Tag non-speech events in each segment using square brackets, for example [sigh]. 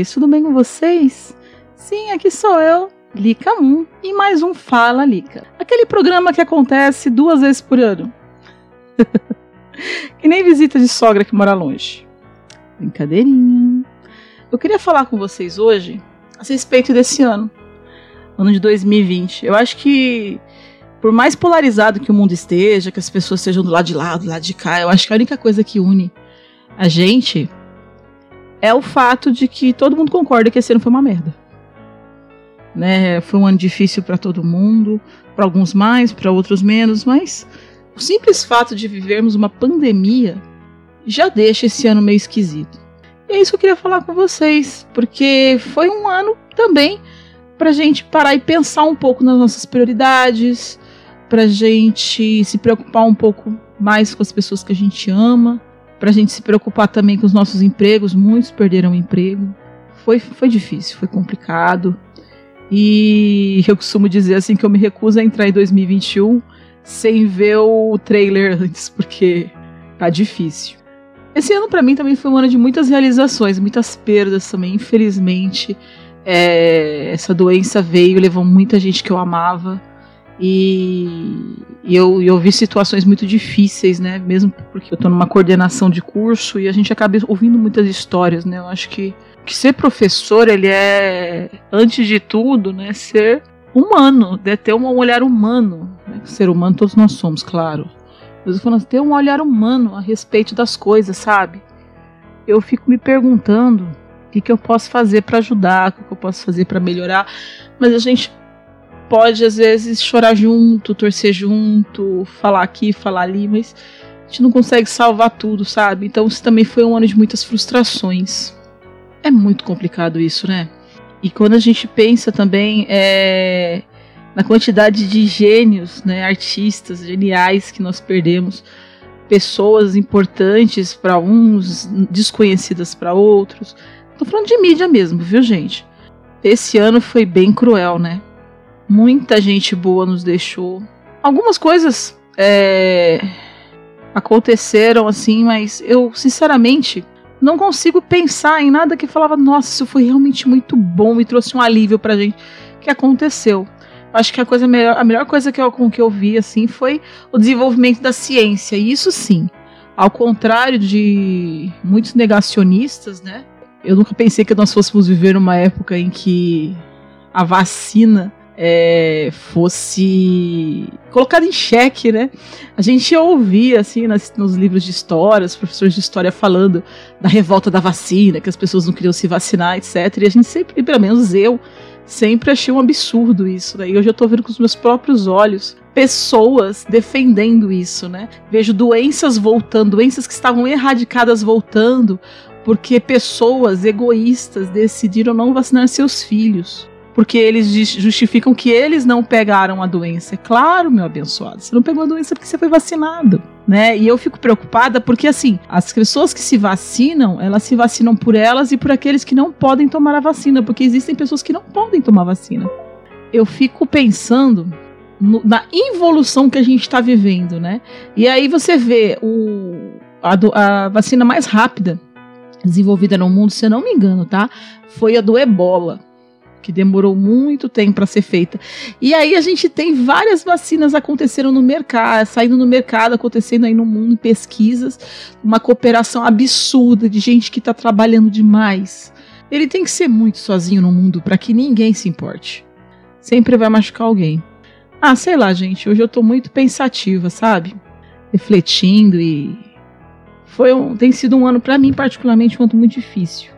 meus amores, tudo bem com vocês? Sim, aqui sou eu, Lica 1, e mais um Fala Lica. Aquele programa que acontece duas vezes por ano. [laughs] que nem visita de sogra que mora longe. Brincadeirinha. Eu queria falar com vocês hoje a respeito desse ano, ano de 2020. Eu acho que por mais polarizado que o mundo esteja, que as pessoas estejam do lado de lá, do lado de cá, eu acho que a única coisa que une a gente é o fato de que todo mundo concorda que esse ano foi uma merda. Né? Foi um ano difícil para todo mundo, para alguns mais, para outros menos, mas o simples fato de vivermos uma pandemia já deixa esse ano meio esquisito. E é isso que eu queria falar com vocês, porque foi um ano também para gente parar e pensar um pouco nas nossas prioridades, para gente se preocupar um pouco mais com as pessoas que a gente ama, para a gente se preocupar também com os nossos empregos. Muitos perderam o emprego. Foi, foi difícil, foi complicado. E [laughs] eu costumo dizer assim que eu me recuso a entrar em 2021 sem ver o trailer antes, porque tá difícil. Esse ano para mim também foi um ano de muitas realizações, muitas perdas também, infelizmente. É, essa doença veio, levou muita gente que eu amava. E, e eu, eu vi situações muito difíceis, né? Mesmo porque eu estou numa coordenação de curso e a gente acaba ouvindo muitas histórias, né? Eu acho que, que ser professor, ele é, antes de tudo, né? Ser humano, né? ter um olhar humano. Né? Ser humano todos nós somos, claro. Mas eu falando, ter um olhar humano a respeito das coisas, sabe? Eu fico me perguntando o que, que eu posso fazer para ajudar, o que, que eu posso fazer para melhorar. Mas a gente pode, às vezes, chorar junto, torcer junto, falar aqui, falar ali, mas a gente não consegue salvar tudo, sabe? Então isso também foi um ano de muitas frustrações. É muito complicado isso, né? E quando a gente pensa também é, na quantidade de gênios, né, artistas geniais que nós perdemos, pessoas importantes para uns, desconhecidas para outros. Tô falando de mídia mesmo, viu, gente? Esse ano foi bem cruel, né? Muita gente boa nos deixou. Algumas coisas é, aconteceram assim, mas eu, sinceramente, não consigo pensar em nada que falava, nossa, isso foi realmente muito bom e trouxe um alívio pra gente. Que aconteceu. Acho que a coisa melhor, a melhor coisa que eu, com que eu vi assim foi o desenvolvimento da ciência. E isso sim, ao contrário de muitos negacionistas, né? Eu nunca pensei que nós fôssemos viver numa época em que a vacina é, fosse colocado em xeque, né? A gente ouvia, assim, nas, nos livros de história, os professores de história falando da revolta da vacina, que as pessoas não queriam se vacinar, etc. E a gente sempre, pelo menos eu, sempre achei um absurdo isso, né? E hoje eu tô vendo com os meus próprios olhos pessoas defendendo isso, né? Vejo doenças voltando, doenças que estavam erradicadas voltando, porque pessoas egoístas decidiram não vacinar seus filhos porque eles justificam que eles não pegaram a doença. É claro, meu abençoado, você não pegou a doença porque você foi vacinado. Né? E eu fico preocupada porque, assim, as pessoas que se vacinam, elas se vacinam por elas e por aqueles que não podem tomar a vacina, porque existem pessoas que não podem tomar vacina. Eu fico pensando no, na involução que a gente está vivendo, né? E aí você vê o, a, a vacina mais rápida desenvolvida no mundo, se eu não me engano, tá? Foi a do ebola que demorou muito tempo para ser feita. E aí a gente tem várias vacinas acontecendo no mercado, saindo no mercado, acontecendo aí no mundo, pesquisas, uma cooperação absurda de gente que está trabalhando demais. Ele tem que ser muito sozinho no mundo para que ninguém se importe. Sempre vai machucar alguém. Ah, sei lá, gente, hoje eu tô muito pensativa, sabe? Refletindo e foi um, tem sido um ano para mim particularmente um muito difícil.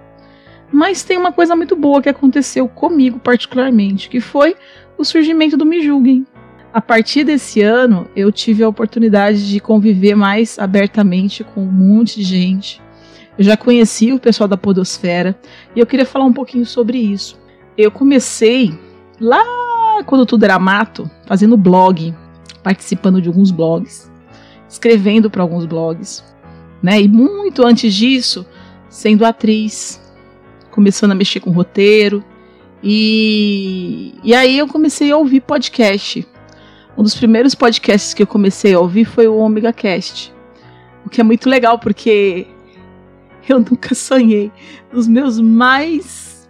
Mas tem uma coisa muito boa que aconteceu comigo, particularmente, que foi o surgimento do Me Julguem. A partir desse ano, eu tive a oportunidade de conviver mais abertamente com um monte de gente. Eu já conheci o pessoal da Podosfera e eu queria falar um pouquinho sobre isso. Eu comecei lá quando tudo era mato, fazendo blog, participando de alguns blogs, escrevendo para alguns blogs, né? E muito antes disso, sendo atriz, começando a mexer com roteiro. E, e aí eu comecei a ouvir podcast. Um dos primeiros podcasts que eu comecei a ouvir foi o Omega Cast. O que é muito legal, porque [laughs] eu nunca sonhei nos meus mais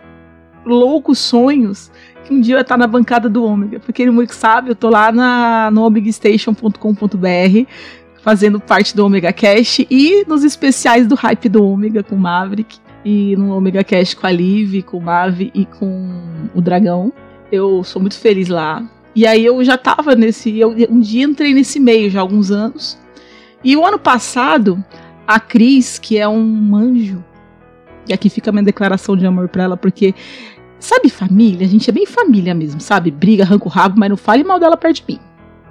loucos sonhos que um dia eu ia estar na bancada do Ômega. Porque ele muito sabe, eu tô lá na, no omegastation.com.br fazendo parte do Omega Cash e nos especiais do Hype do Ômega com Maverick e no Omega Cash com a Liv, com o Mavi e com o Dragão. Eu sou muito feliz lá. E aí eu já tava nesse. Eu, um dia entrei nesse meio já há alguns anos. E o ano passado, a Cris, que é um anjo, e aqui fica a minha declaração de amor pra ela, porque. Sabe, família? A gente é bem família mesmo, sabe? Briga, arranca o rabo, mas não fale mal dela perto de mim.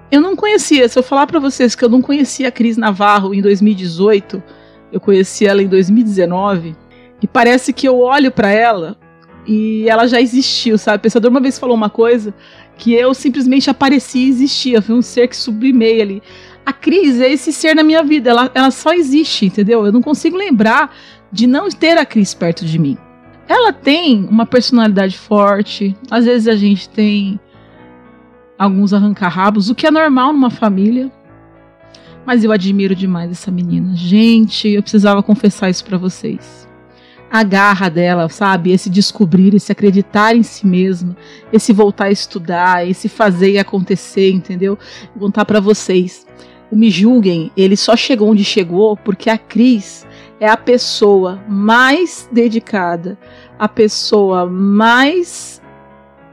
Eu não conhecia, se eu falar para vocês que eu não conhecia a Cris Navarro em 2018, eu conheci ela em 2019, e parece que eu olho para ela e ela já existiu, sabe? O pensador uma vez falou uma coisa que eu simplesmente apareci e existia. Foi um ser que sublimei ali. A Cris é esse ser na minha vida, ela, ela só existe, entendeu? Eu não consigo lembrar de não ter a Cris perto de mim. Ela tem uma personalidade forte, às vezes a gente tem alguns arranca-rabos, o que é normal numa família. Mas eu admiro demais essa menina. Gente, eu precisava confessar isso para vocês a garra dela, sabe? Esse descobrir, esse acreditar em si mesma, esse voltar a estudar, esse fazer e acontecer, entendeu? Vou contar para vocês. O Me Julguem, ele só chegou onde chegou porque a Cris é a pessoa mais dedicada, a pessoa mais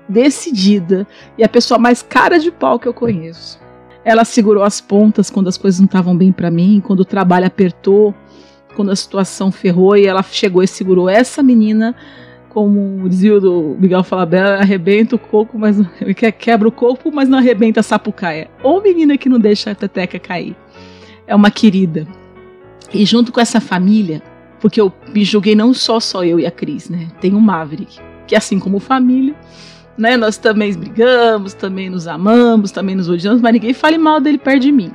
decidida e a pessoa mais cara de pau que eu conheço. Ela segurou as pontas quando as coisas não estavam bem para mim, quando o trabalho apertou, quando a situação ferrou e ela chegou e segurou essa menina, como dizia o Miguel Falabella, arrebenta o coco, mas [laughs] quebra o corpo, mas não arrebenta a sapucaia. Ou menina que não deixa a teteca cair. É uma querida. E junto com essa família, porque eu me julguei não só só eu e a Cris, né? Tem o Maverick, que assim como família, né? Nós também brigamos, também nos amamos, também nos odiamos, mas ninguém fale mal dele perto de mim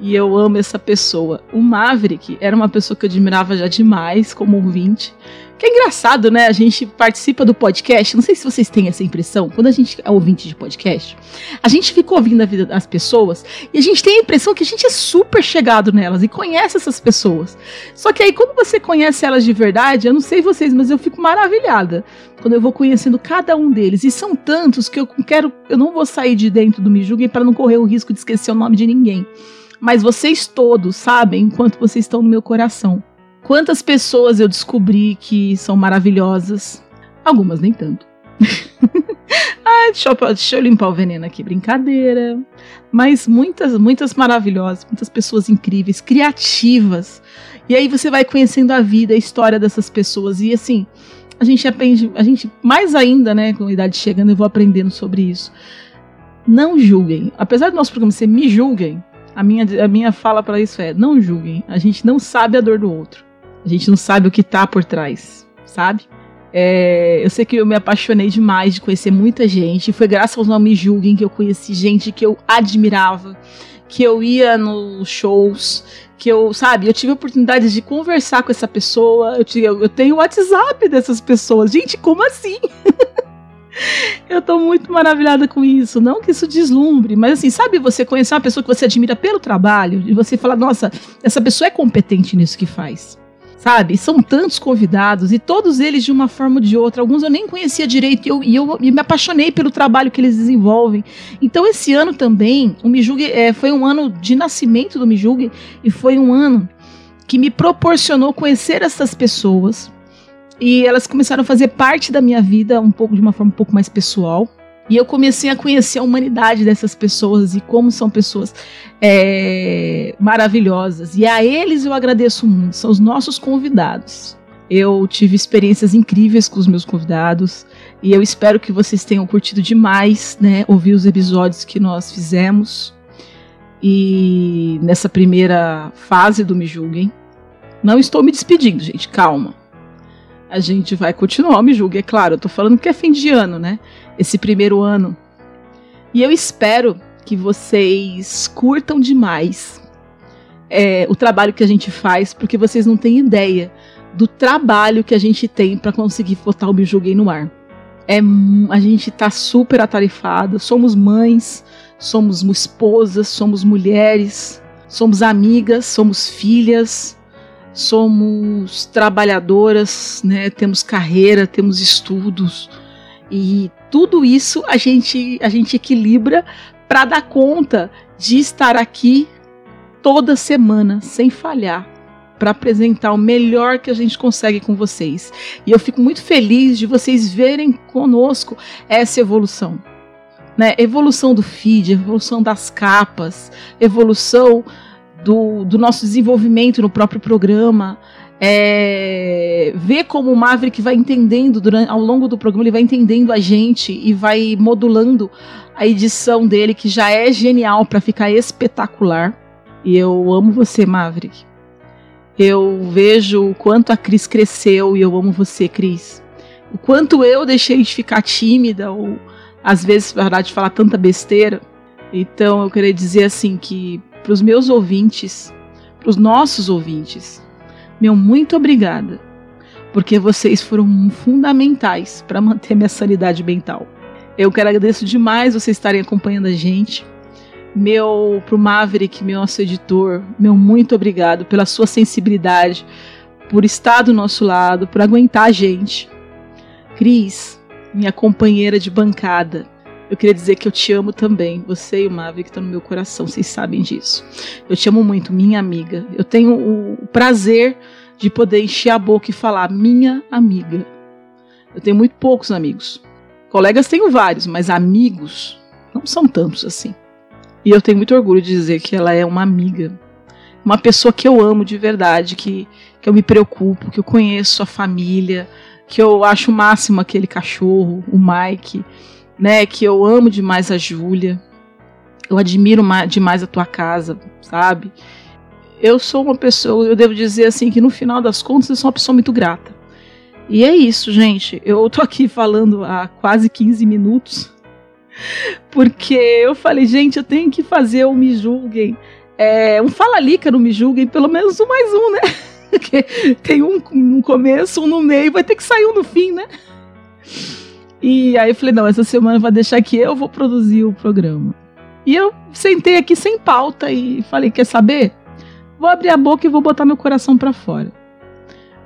e eu amo essa pessoa. O Maverick era uma pessoa que eu admirava já demais como ouvinte. Que é engraçado, né? A gente participa do podcast. Não sei se vocês têm essa impressão. Quando a gente é ouvinte de podcast, a gente fica ouvindo a vida das pessoas e a gente tem a impressão que a gente é super chegado nelas e conhece essas pessoas. Só que aí, quando você conhece elas de verdade, eu não sei vocês, mas eu fico maravilhada quando eu vou conhecendo cada um deles. E são tantos que eu quero. Eu não vou sair de dentro do Me Julguem para não correr o risco de esquecer o nome de ninguém mas vocês todos sabem enquanto vocês estão no meu coração. Quantas pessoas eu descobri que são maravilhosas, algumas nem tanto. Ai, [laughs] deixa deixa eu limpar o veneno aqui, brincadeira. Mas muitas, muitas maravilhosas, muitas pessoas incríveis, criativas. E aí você vai conhecendo a vida, a história dessas pessoas. E assim, a gente aprende, a gente, mais ainda, né, com a idade chegando, eu vou aprendendo sobre isso. Não julguem. Apesar do nosso programa ser Me Julguem, a minha, a minha fala para isso é: não julguem. A gente não sabe a dor do outro. A gente não sabe o que tá por trás, sabe? É, eu sei que eu me apaixonei demais de conhecer muita gente. Foi graças aos Não Me Julguem que eu conheci gente que eu admirava, que eu ia nos shows, que eu, sabe, eu tive a oportunidade de conversar com essa pessoa. Eu, tive, eu tenho o WhatsApp dessas pessoas. Gente, como assim? [laughs] [laughs] Eu tô muito maravilhada com isso. Não que isso deslumbre, mas assim, sabe você conhecer uma pessoa que você admira pelo trabalho e você falar, nossa, essa pessoa é competente nisso que faz. Sabe? São tantos convidados e todos eles de uma forma ou de outra. Alguns eu nem conhecia direito e eu, e eu me apaixonei pelo trabalho que eles desenvolvem. Então, esse ano também, o Me Julgue, é, foi um ano de nascimento do Me Julgue e foi um ano que me proporcionou conhecer essas pessoas, e elas começaram a fazer parte da minha vida um pouco de uma forma um pouco mais pessoal. E eu comecei a conhecer a humanidade dessas pessoas e como são pessoas é, maravilhosas. E a eles eu agradeço muito, são os nossos convidados. Eu tive experiências incríveis com os meus convidados e eu espero que vocês tenham curtido demais, né, ouvir os episódios que nós fizemos. E nessa primeira fase do Me Julguem. Não estou me despedindo, gente, calma a gente vai continuar, me julgue, é claro. Eu tô falando que é fim de ano, né? Esse primeiro ano. E eu espero que vocês curtam demais é, o trabalho que a gente faz, porque vocês não têm ideia do trabalho que a gente tem para conseguir botar o Me Julguei no ar. É, a gente tá super atarefado, somos mães, somos esposas, somos mulheres, somos amigas, somos filhas, somos trabalhadoras, né? Temos carreira, temos estudos e tudo isso a gente a gente equilibra para dar conta de estar aqui toda semana sem falhar para apresentar o melhor que a gente consegue com vocês. E eu fico muito feliz de vocês verem conosco essa evolução. Né? Evolução do feed, evolução das capas, evolução do, do nosso desenvolvimento no próprio programa. É, ver como o Maverick vai entendendo durante, ao longo do programa, ele vai entendendo a gente e vai modulando a edição dele, que já é genial para ficar espetacular. E eu amo você, Maverick. Eu vejo o quanto a Cris cresceu e eu amo você, Cris. O quanto eu deixei de ficar tímida ou às vezes, na verdade, de falar tanta besteira. Então, eu queria dizer assim que para os meus ouvintes, para os nossos ouvintes, meu muito obrigada, porque vocês foram fundamentais para manter minha sanidade mental. Eu quero agradecer demais vocês estarem acompanhando a gente. Meu pro Maverick, meu nosso editor, meu muito obrigado pela sua sensibilidade, por estar do nosso lado, por aguentar a gente. Cris, minha companheira de bancada, eu queria dizer que eu te amo também. Você e o Maverick estão no meu coração, vocês sabem disso. Eu te amo muito, minha amiga. Eu tenho o prazer de poder encher a boca e falar, minha amiga. Eu tenho muito poucos amigos. Colegas tenho vários, mas amigos não são tantos assim. E eu tenho muito orgulho de dizer que ela é uma amiga. Uma pessoa que eu amo de verdade, que, que eu me preocupo, que eu conheço a família, que eu acho o máximo aquele cachorro, o Mike né? Que eu amo demais a Júlia. Eu admiro demais a tua casa, sabe? Eu sou uma pessoa, eu devo dizer assim, que no final das contas eu sou uma pessoa muito grata. E é isso, gente. Eu tô aqui falando há quase 15 minutos. [laughs] Porque eu falei, gente, eu tenho que fazer o Me Julguem. É, um Fala Lica no Me Julguem, pelo menos um mais um, né? [laughs] Porque tem um no começo, um no meio, vai ter que sair um no fim, né? E aí falei, não, essa semana vou deixar que eu vou produzir o programa. E eu sentei aqui sem pauta e falei, quer saber? Vou abrir a boca e vou botar meu coração para fora.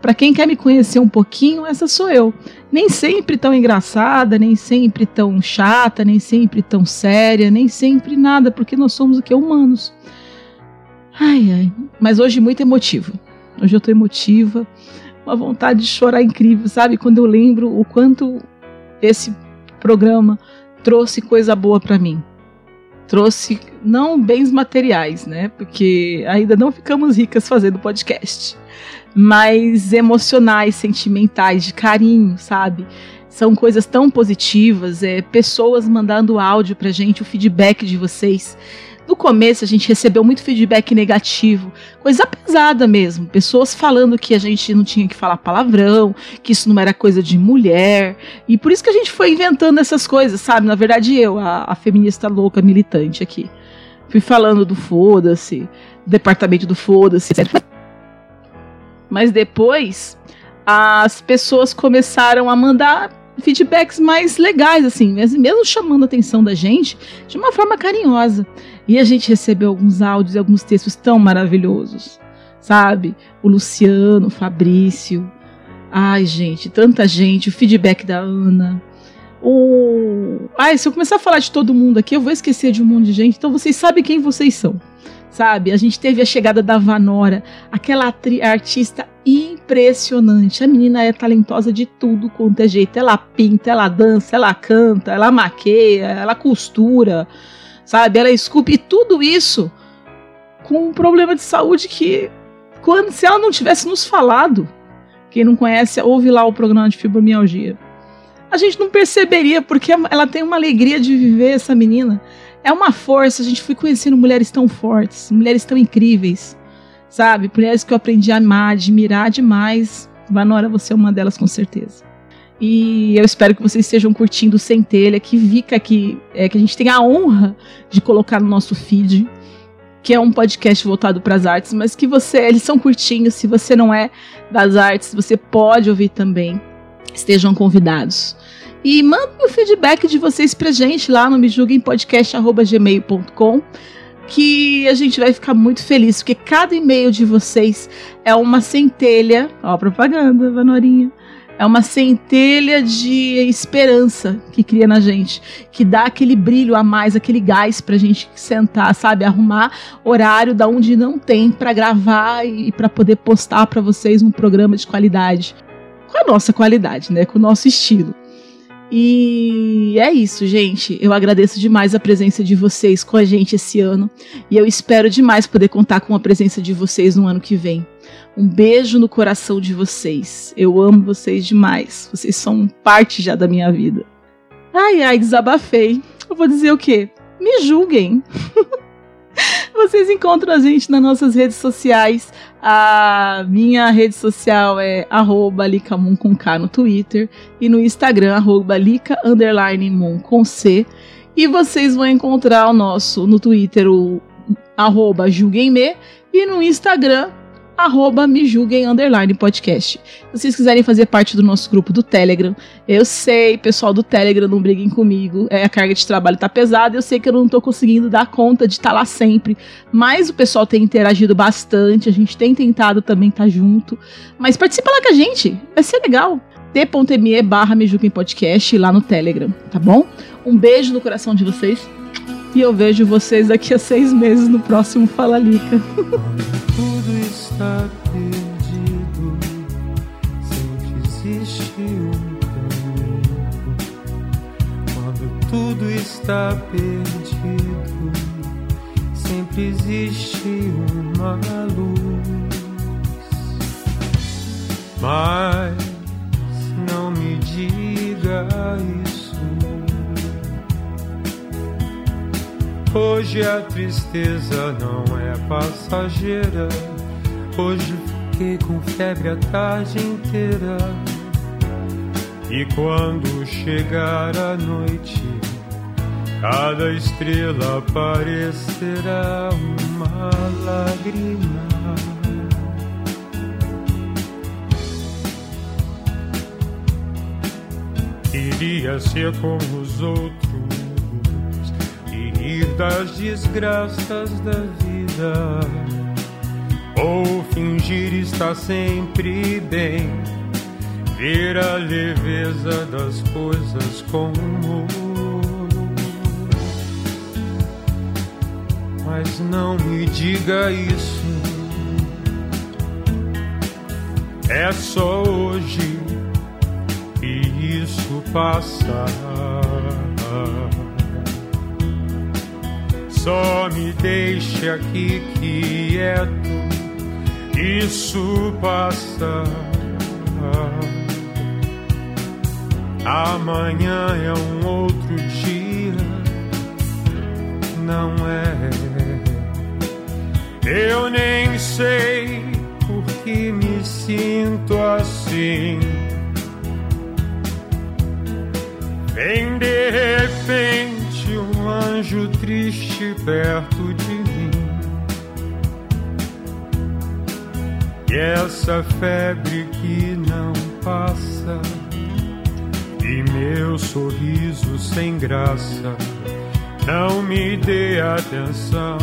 Para quem quer me conhecer um pouquinho, essa sou eu. Nem sempre tão engraçada, nem sempre tão chata, nem sempre tão séria, nem sempre nada, porque nós somos o que? Humanos. Ai, ai. Mas hoje muito emotivo. Hoje eu tô emotiva. Uma vontade de chorar incrível, sabe? Quando eu lembro o quanto esse programa trouxe coisa boa para mim. Trouxe não bens materiais, né? Porque ainda não ficamos ricas fazendo podcast, mas emocionais, sentimentais, de carinho, sabe? São coisas tão positivas, é pessoas mandando áudio pra gente, o feedback de vocês no começo a gente recebeu muito feedback negativo, coisa pesada mesmo. Pessoas falando que a gente não tinha que falar palavrão, que isso não era coisa de mulher. E por isso que a gente foi inventando essas coisas, sabe? Na verdade, eu, a, a feminista louca militante aqui. Fui falando do foda-se, departamento do foda-se, etc. Mas depois as pessoas começaram a mandar feedbacks mais legais, assim, mesmo chamando a atenção da gente de uma forma carinhosa. E a gente recebeu alguns áudios e alguns textos tão maravilhosos, sabe? O Luciano, o Fabrício. Ai, gente, tanta gente, o feedback da Ana. O... Ai, se eu começar a falar de todo mundo aqui, eu vou esquecer de um monte de gente. Então vocês sabem quem vocês são sabe? A gente teve a chegada da Vanora, aquela artista impressionante. A menina é talentosa de tudo quanto é jeito. Ela pinta, ela dança, ela canta, ela maqueia, ela costura, sabe? Ela esculpe tudo isso com um problema de saúde que, quando se ela não tivesse nos falado, quem não conhece, ouve lá o programa de fibromialgia. A gente não perceberia, porque ela tem uma alegria de viver, essa menina é uma força. A gente foi conhecendo mulheres tão fortes, mulheres tão incríveis, sabe? Mulheres que eu aprendi a amar, admirar demais. Vanora, você é uma delas com certeza. E eu espero que vocês estejam curtindo Centelha, que fica aqui, é, que a gente tem a honra de colocar no nosso feed, que é um podcast voltado para as artes, mas que você, eles são curtinhos, se você não é das artes, você pode ouvir também. Estejam convidados. E mandem o feedback de vocês pra gente lá no mejulguempodcast.gmail.com. que a gente vai ficar muito feliz, porque cada e-mail de vocês é uma centelha. Ó, propaganda, Vanorinha. É uma centelha de esperança que cria na gente, que dá aquele brilho a mais, aquele gás pra gente sentar, sabe? Arrumar horário da onde não tem para gravar e para poder postar para vocês um programa de qualidade. Com a nossa qualidade, né? Com o nosso estilo. E é isso, gente. Eu agradeço demais a presença de vocês com a gente esse ano. E eu espero demais poder contar com a presença de vocês no ano que vem. Um beijo no coração de vocês. Eu amo vocês demais. Vocês são parte já da minha vida. Ai, ai, desabafei. Eu vou dizer o quê? Me julguem. [laughs] Vocês encontram a gente nas nossas redes sociais. A minha rede social é arroba Licamun com K no Twitter e no Instagram, arroba com C. E vocês vão encontrar o nosso no Twitter, o arroba Julguemme, e no Instagram, arroba me julguem underline podcast. Se vocês quiserem fazer parte do nosso grupo do Telegram, eu sei, pessoal do Telegram, não briguem comigo, é, a carga de trabalho tá pesada, eu sei que eu não tô conseguindo dar conta de estar tá lá sempre, mas o pessoal tem interagido bastante, a gente tem tentado também estar tá junto, mas participa lá com a gente, vai ser legal. t.me barra podcast lá no Telegram, tá bom? Um beijo no coração de vocês e eu vejo vocês daqui a seis meses no próximo Fala Lica. está perdido, sempre existe um caminho. Quando tudo está perdido, sempre existe uma luz. Mas não me diga isso. Hoje a tristeza não é passageira Hoje fiquei com febre a tarde inteira. E quando chegar a noite, cada estrela aparecerá uma lágrima. Iria ser como os outros das desgraças da vida ou fingir estar sempre bem, ver a leveza das coisas com. Mas não me diga isso, é só hoje e isso passa. Só me deixe aqui quieto isso passa. Amanhã é um outro dia, não é? Eu nem sei por que me sinto assim. Vem de repente um anjo triste perto de mim. E essa febre que não passa, e meu sorriso sem graça, não me dê atenção.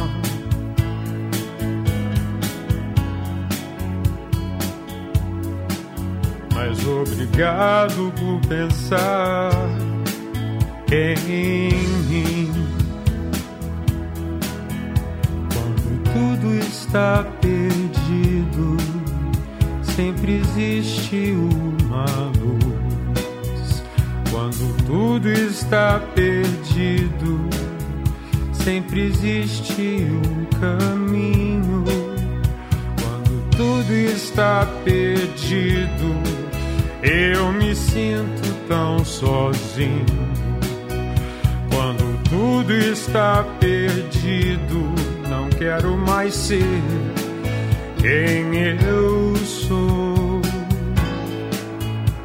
Mas obrigado por pensar em mim. Tudo está perdido sempre existe uma luz. Quando tudo está perdido, sempre existe um caminho. Quando tudo está perdido, eu me sinto tão sozinho. Quando tudo está perdido, quero mais ser quem eu sou.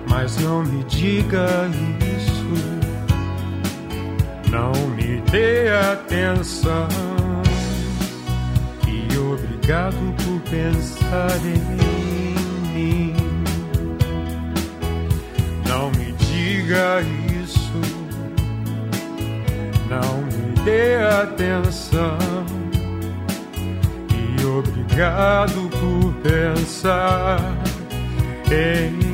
Mas não me diga isso, não me dê atenção. E obrigado por pensar em mim. Não me diga isso, não me dê atenção embriagado por pensar em